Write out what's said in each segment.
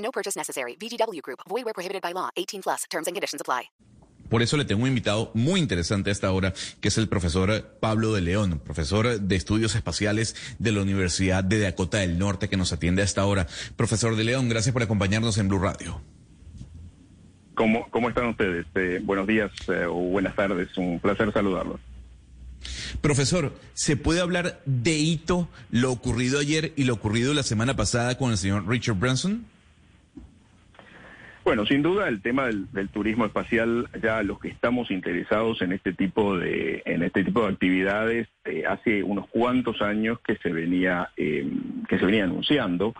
No purchase necessary. VGW Group. Void where prohibited by law. 18 plus. Terms and conditions apply. Por eso le tengo un invitado muy interesante a esta hora, que es el profesor Pablo de León, profesor de estudios espaciales de la Universidad de Dakota del Norte, que nos atiende a esta hora. Profesor de León, gracias por acompañarnos en Blue Radio. ¿Cómo, cómo están ustedes? Eh, buenos días eh, o buenas tardes. Un placer saludarlos. Profesor, ¿se puede hablar de hito lo ocurrido ayer y lo ocurrido la semana pasada con el señor Richard Branson? Bueno, sin duda el tema del, turismo espacial, ya los que estamos interesados en este tipo de en este tipo de actividades, eh, hace unos cuantos años que se venía eh, que se venía anunciando.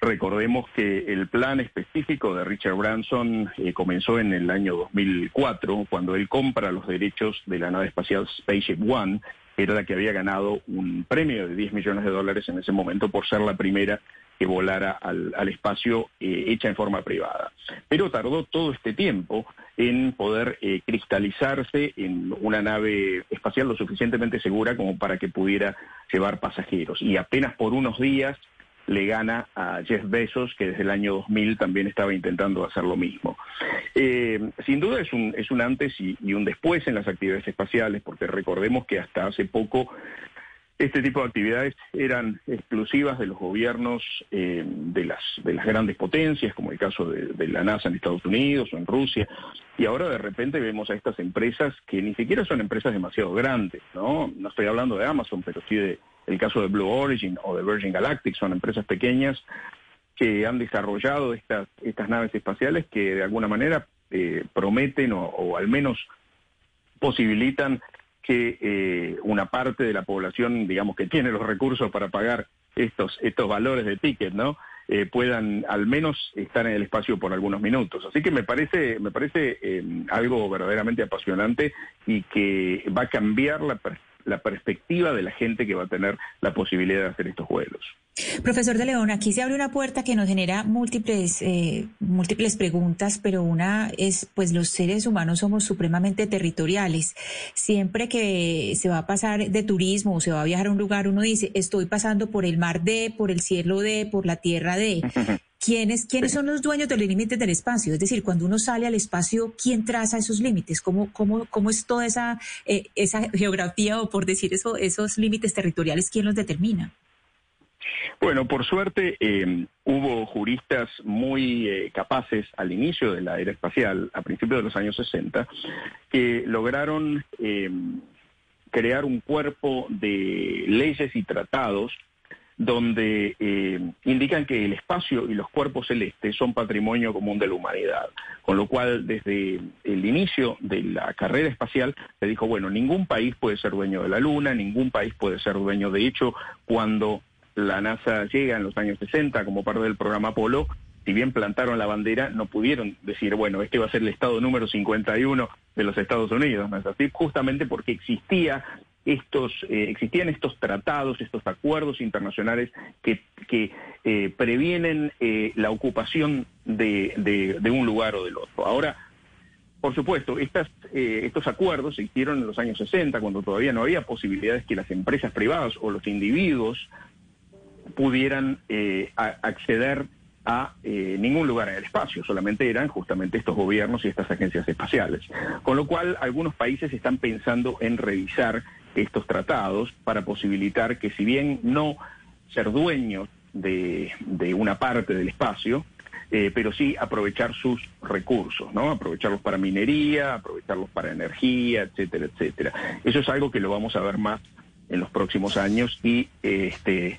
Recordemos que el plan específico de Richard Branson eh, comenzó en el año 2004, cuando él compra los derechos de la nave espacial Spaceship One, era la que había ganado un premio de 10 millones de dólares en ese momento por ser la primera que volara al, espacio eh, hecha en forma privada. Pero tardó todo este tiempo en poder eh, cristalizarse en una nave espacial lo suficientemente segura como para que pudiera llevar pasajeros. Y apenas por unos días le gana a Jeff Bezos, que desde el año 2000 también estaba intentando hacer lo mismo. Eh, sin duda es un, es un antes y, un después en las actividades espaciales, porque recordemos que hasta hace poco este tipo de actividades eran exclusivas de los gobiernos eh, de, las, de las grandes potencias, como el caso de, la NASA en Estados Unidos o en Rusia, y ahora de repente vemos a estas empresas que ni siquiera son empresas demasiado grandes, ¿no? No estoy hablando de Amazon, pero sí de el caso de Blue Origin o de Virgin Galactic, son empresas pequeñas que han desarrollado estas, estas naves espaciales que de alguna manera eh, prometen o al menos posibilitan que eh, una parte de la población, digamos, que tiene los recursos para pagar estos, estos valores de ticket, ¿no? Eh, puedan al menos estar en el espacio por algunos minutos. Así que me parece, me parece eh, algo verdaderamente apasionante y que va a cambiar la perspectiva la perspectiva de la gente que va a tener la posibilidad de hacer estos vuelos. Profesor de León, aquí se abre una puerta que nos genera múltiples, eh, múltiples preguntas, pero una es, pues los seres humanos somos supremamente territoriales. Siempre que se va a pasar de turismo o se va a viajar a un lugar, uno dice, estoy pasando por el mar de, por el cielo de, por la tierra de. ¿Quiénes, ¿Quiénes son los dueños de los límites del espacio? Es decir, cuando uno sale al espacio, ¿quién traza esos límites? ¿Cómo, cómo, cómo es toda esa, eh, esa geografía o por decir eso, esos límites territoriales, quién los determina? Bueno, por suerte eh, hubo juristas muy eh, capaces al inicio de la era espacial, a principios de los años 60, que lograron crear un cuerpo de leyes y tratados donde eh, indican que el espacio y los cuerpos celestes son patrimonio común de la humanidad. Con lo cual, desde el inicio de la carrera espacial, se dijo, bueno, ningún país puede ser dueño de la Luna, ningún país puede ser dueño. De hecho, cuando la NASA llega en los años 60 como parte del programa Apolo, si bien plantaron la bandera, no pudieron decir, bueno, este va a ser el estado número 51 de los Estados Unidos, ¿no es así? Justamente porque existía estos, eh, existían estos tratados, estos acuerdos internacionales que, eh, previenen eh, la ocupación de, un lugar o del otro. Ahora, por supuesto, estas, estos acuerdos se hicieron en los años 60, cuando todavía no había posibilidades que las empresas privadas o los individuos pudieran acceder a ningún lugar en el espacio, solamente eran justamente estos gobiernos y estas agencias espaciales. Con lo cual, algunos países están pensando en revisar estos tratados para posibilitar que si bien no ser dueños de, una parte del espacio, eh, pero sí aprovechar sus recursos, ¿no? Aprovecharlos para minería, aprovecharlos para energía, etcétera, etcétera. Eso es algo que lo vamos a ver más en los próximos años y este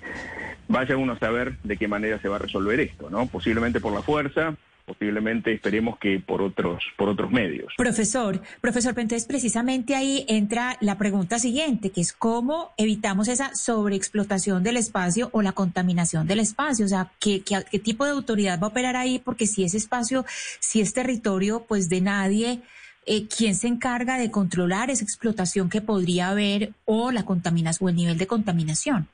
vaya uno a saber de qué manera se va a resolver esto, ¿no? Posiblemente por la fuerza, posiblemente esperemos que por otros, por otros medios. Profesor, profesor, pero entonces precisamente ahí entra la pregunta siguiente, que es cómo evitamos esa sobreexplotación del espacio o la contaminación del espacio. O sea, ¿qué, qué, tipo de autoridad va a operar ahí? Porque si ese espacio, si es territorio, pues de nadie, eh, ¿quién se encarga de controlar esa explotación que podría haber o la contaminación o el nivel de contaminación?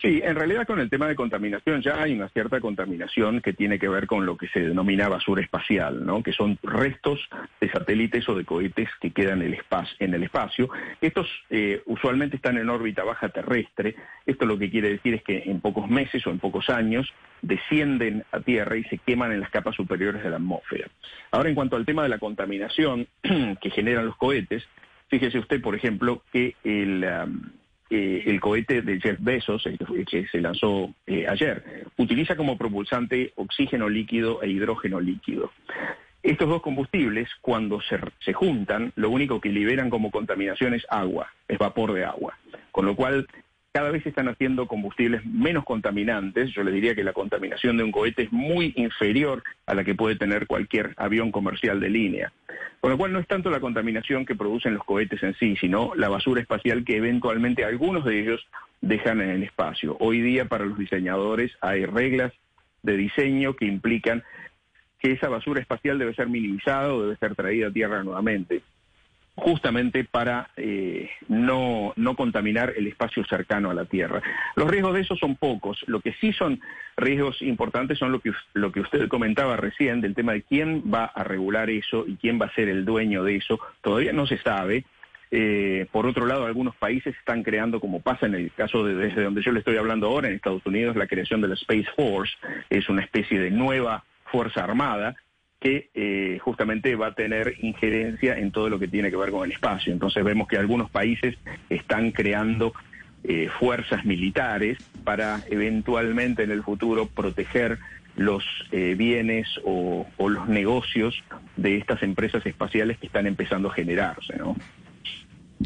Sí, en realidad con el tema de contaminación ya hay una cierta contaminación que tiene que ver con lo que se denomina basura espacial, ¿no? que son restos de satélites o de cohetes que quedan en el espacio. Estos eh, usualmente están en órbita baja terrestre. Esto lo que quiere decir es que en pocos meses o en pocos años descienden a Tierra y se queman en las capas superiores de la atmósfera. Ahora, en cuanto al tema de la contaminación que generan los cohetes, fíjese usted, por ejemplo, que el... Eh, el cohete de Jeff Bezos, que, se lanzó eh, ayer, utiliza como propulsante oxígeno líquido e hidrógeno líquido. Estos dos combustibles, cuando se, se, juntan, lo único que liberan como contaminación es agua, es vapor de agua. Con lo cual, cada vez se están haciendo combustibles menos contaminantes. Yo le diría que la contaminación de un cohete es muy inferior a la que puede tener cualquier avión comercial de línea. Con lo cual no es tanto la contaminación que producen los cohetes en sí, sino la basura espacial que eventualmente algunos de ellos dejan en el espacio. Hoy día para los diseñadores hay reglas de diseño que implican que esa basura espacial debe ser minimizada o debe ser traída a tierra nuevamente justamente para eh, no, no contaminar el espacio cercano a la Tierra. Los riesgos de eso son pocos. Lo que sí son riesgos importantes son lo que, lo que usted comentaba recién del tema de quién va a regular eso y quién va a ser el dueño de eso. Todavía no se sabe. Eh, por otro lado, algunos países están creando, como pasa en el caso de desde donde yo le estoy hablando ahora, en Estados Unidos, la creación de la Space Force, es una especie de nueva fuerza armada que eh, justamente va a tener injerencia en todo lo que tiene que ver con el espacio. Entonces vemos que algunos países están creando eh, fuerzas militares para eventualmente en el futuro proteger los eh, bienes o, o, los negocios de estas empresas espaciales que están empezando a generarse, ¿no?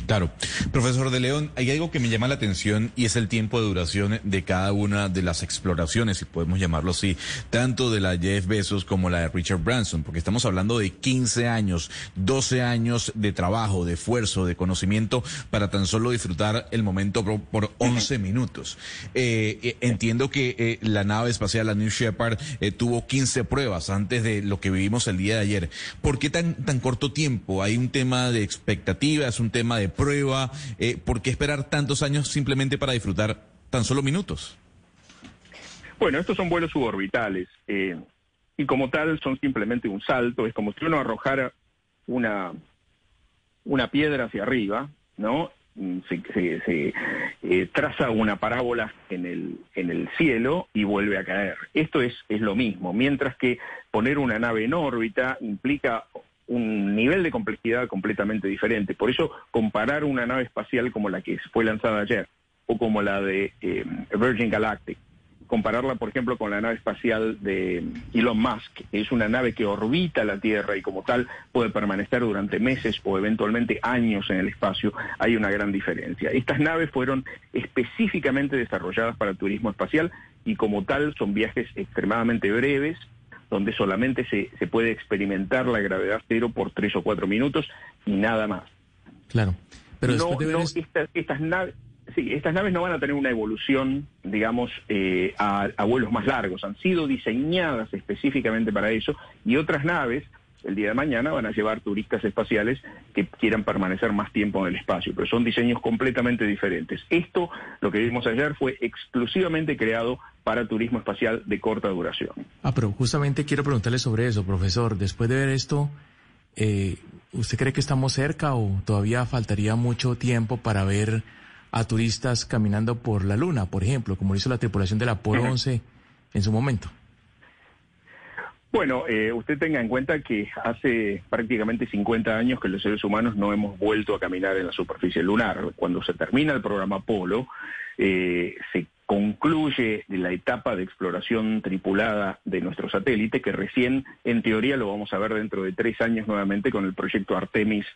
Claro. Profesor de León, hay algo que me llama la atención y es el tiempo de duración de cada una de las exploraciones, si podemos llamarlo así, tanto de la Jeff Bezos como la de Richard Branson, porque estamos hablando de 15 años, 12 años de trabajo, de esfuerzo, de conocimiento para tan solo disfrutar el momento por, 11 minutos. Eh, eh, entiendo que eh, la nave espacial, la New Shepard, tuvo 15 pruebas antes de lo que vivimos el día de ayer. ¿Por qué tan, tan corto tiempo? ¿Hay un tema de expectativas, un tema de prueba? Eh, ¿Por qué esperar tantos años simplemente para disfrutar tan solo minutos? Bueno, estos son vuelos suborbitales eh, y como tal son simplemente un salto, es como si uno arrojara una, una piedra hacia arriba, ¿no? Mm, se, eh, traza una parábola en el, en el cielo y vuelve a caer. Esto es, es lo mismo, mientras que poner una nave en órbita implica un nivel de complejidad completamente diferente. Por eso, comparar una nave espacial como la que fue lanzada ayer o como la de eh, Virgin Galactic, compararla, por ejemplo, con la nave espacial de Elon Musk, es una nave que orbita la Tierra y como tal puede permanecer durante meses o eventualmente años en el espacio, hay una gran diferencia. Estas naves fueron específicamente desarrolladas para el turismo espacial y como tal son viajes extremadamente breves, donde solamente se, se puede experimentar la gravedad cero por tres o cuatro minutos y nada más. Claro. Pero no, estas, naves... Sí, estas naves no van a tener una evolución, digamos, eh, a, a, vuelos más largos. Han sido diseñadas específicamente para eso y otras naves el día de mañana van a llevar turistas espaciales que quieran permanecer más tiempo en el espacio, pero son diseños completamente diferentes. Esto, lo que vimos ayer, fue exclusivamente creado para turismo espacial de corta duración. Ah, pero justamente quiero preguntarle sobre eso, profesor. Después de ver esto, eh, ¿usted cree que estamos cerca o todavía faltaría mucho tiempo para ver a turistas caminando por la Luna, por ejemplo, como hizo la tripulación del Apolo 11 en su momento? Bueno, eh, usted tenga en cuenta que hace prácticamente 50 años que los seres humanos no hemos vuelto a caminar en la superficie lunar. Cuando se termina el programa Apolo, eh, se concluye la etapa de exploración tripulada de nuestro satélite, que recién, en teoría, lo vamos a ver dentro de tres años nuevamente con el proyecto Artemis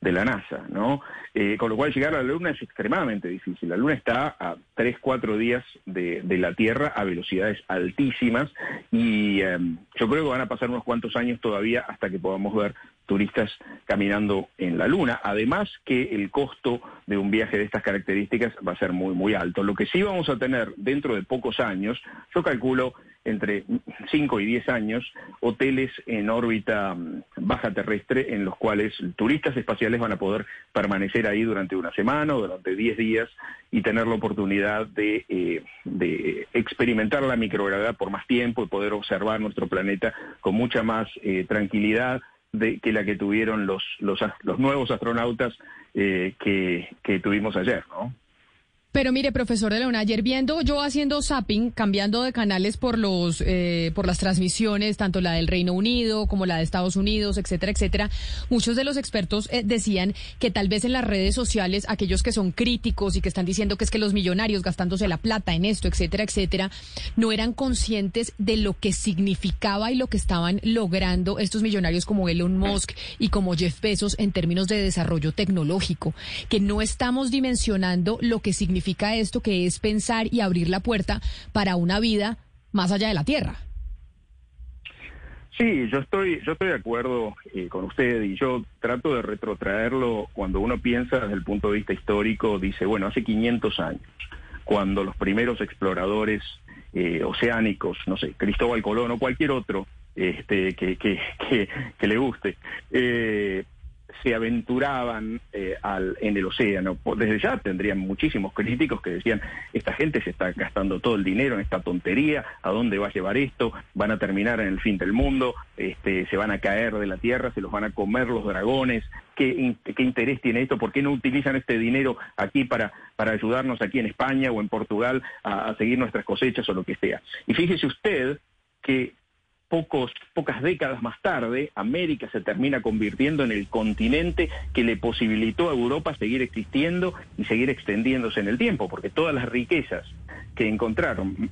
de la NASA, ¿no? Eh, con lo cual llegar a la Luna es extremadamente difícil. La Luna está a tres, cuatro días de, la Tierra a velocidades altísimas y em, yo creo que van a pasar unos cuantos años todavía hasta que podamos ver turistas caminando en la Luna. Además que el costo de un viaje de estas características va a ser muy, muy alto. Lo que sí vamos a tener dentro de pocos años, yo calculo entre 5 y 10 años, hoteles en órbita mm, baja terrestre en los cuales turistas espaciales van a poder permanecer ahí durante una semana o durante 10 días y tener la oportunidad de, eh, de experimentar la microgravedad por más tiempo y poder observar nuestro planeta con mucha más eh, tranquilidad de, que la que tuvieron los, los, los nuevos astronautas eh, que, que tuvimos ayer, ¿no? Pero mire, profesor de León, ayer viendo yo haciendo zapping, cambiando de canales por los eh, por las transmisiones, tanto la del Reino Unido como la de Estados Unidos, etcétera, etcétera, muchos de los expertos eh, decían que tal vez en las redes sociales aquellos que son críticos y que están diciendo que es que los millonarios gastándose la plata en esto, etcétera, etcétera, no eran conscientes de lo que significaba y lo que estaban logrando estos millonarios como Elon Musk y como Jeff Bezos en términos de desarrollo tecnológico, que no estamos dimensionando lo que significa significa esto, que es pensar y abrir la puerta para una vida más allá de la Tierra. Sí, yo estoy, yo estoy de acuerdo eh, con usted y yo trato de retrotraerlo cuando uno piensa desde el punto de vista histórico, dice, bueno, hace 500 años, cuando los primeros exploradores eh, oceánicos, no sé, Cristóbal Colón o cualquier otro este, que, que, que, le guste, eh, se aventuraban eh, al, en el océano. Desde ya tendrían muchísimos críticos que decían, esta gente se está gastando todo el dinero en esta tontería, ¿a dónde va a llevar esto? Van a terminar en el fin del mundo, este, se van a caer de la tierra, se los van a comer los dragones. ¿Qué, qué interés tiene esto? ¿Por qué no utilizan este dinero aquí para, para ayudarnos aquí en España o en Portugal a seguir nuestras cosechas o lo que sea? Y fíjese usted que pocos, pocas décadas más tarde, América se termina convirtiendo en el continente que le posibilitó a Europa seguir existiendo y seguir extendiéndose en el tiempo, porque todas las riquezas que encontraron,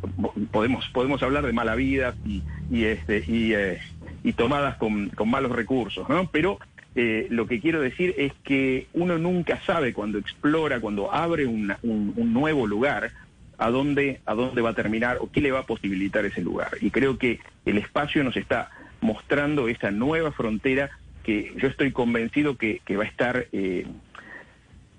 podemos, podemos hablar de mala vida y, y este, y, eh, y tomadas con, con, malos recursos, ¿no? Pero eh, lo que quiero decir es que uno nunca sabe cuando explora, cuando abre un, un nuevo lugar, a dónde, a dónde va a terminar o qué le va a posibilitar ese lugar. Y creo que el espacio nos está mostrando esa nueva frontera que yo estoy convencido que, va a estar eh,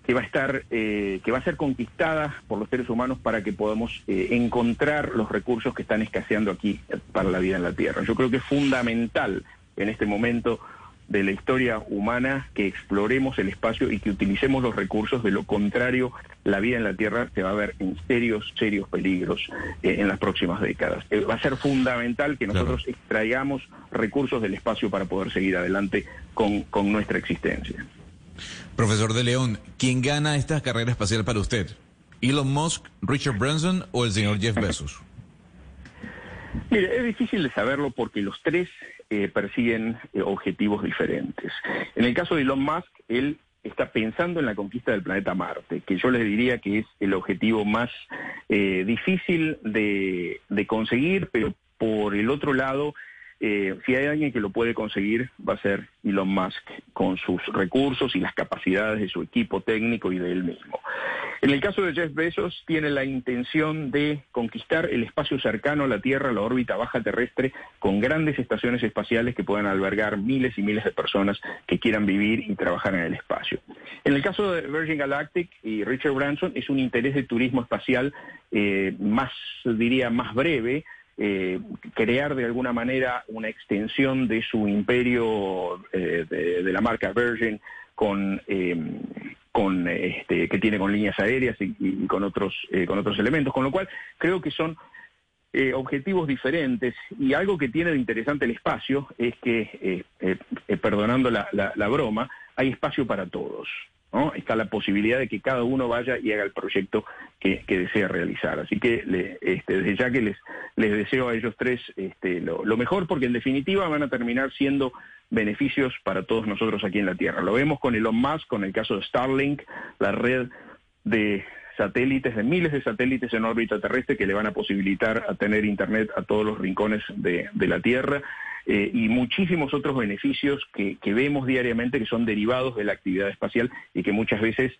que va a estar eh, que va a ser conquistada por los seres humanos para que podamos eh, encontrar los recursos que están escaseando aquí para la vida en la tierra. Yo creo que es fundamental en este momento de la historia humana que exploremos el espacio y que utilicemos los recursos. De lo contrario, la vida en la Tierra se va a ver en serios, serios peligros eh, en las próximas décadas. Eh, va a ser fundamental que nosotros extraigamos recursos del espacio para poder seguir adelante con, con nuestra existencia. Profesor de León, ¿quién gana esta carrera espacial para usted? ¿Elon Musk, Richard Branson o el señor Jeff Bezos? Mire, es difícil de saberlo porque los tres eh, persiguen eh, objetivos diferentes. En el caso de Elon Musk, él está pensando en la conquista del planeta Marte, que yo les diría que es el objetivo más eh, difícil de, de conseguir, pero por el otro lado eh, si hay alguien que lo puede conseguir, va a ser Elon Musk, con sus recursos y las capacidades de su equipo técnico y de él mismo. En el caso de Jeff Bezos, tiene la intención de conquistar el espacio cercano a la Tierra, la órbita baja terrestre, con grandes estaciones espaciales que puedan albergar miles y miles de personas que quieran vivir y trabajar en el espacio. En el caso de Virgin Galactic y Richard Branson, es un interés de turismo espacial eh, más, diría, más breve, eh, crear de alguna manera una extensión de su imperio eh, de, la marca Virgin con em, con este, que tiene con líneas aéreas y, con otros eh, con otros elementos con lo cual creo que son objetivos diferentes. Y algo que tiene de interesante el espacio es que perdonando la, la broma hay espacio para todos Está la posibilidad de que cada uno vaya y haga el proyecto que, desea realizar. Así que este, desde ya que les, les deseo a ellos tres este, lo, mejor, porque en definitiva van a terminar siendo beneficios para todos nosotros aquí en la Tierra. Lo vemos con Elon Musk, con el caso de Starlink, la red de satélites, de miles de satélites en órbita terrestre que le van a posibilitar a tener Internet a todos los rincones de, la Tierra. Eh, y muchísimos otros beneficios que, que vemos diariamente que son derivados de la actividad espacial y que muchas veces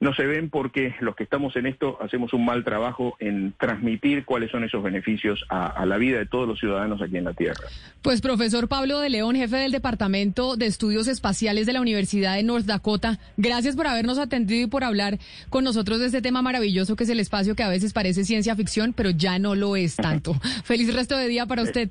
no se ven porque los que estamos en esto hacemos un mal trabajo en transmitir cuáles son esos beneficios a, la vida de todos los ciudadanos aquí en la Tierra. Pues profesor Pablo de León, jefe del Departamento de Estudios Espaciales de la Universidad de North Dakota, gracias por habernos atendido y por hablar con nosotros de este tema maravilloso que es el espacio que a veces parece ciencia ficción, pero ya no lo es tanto. Feliz resto de día para usted.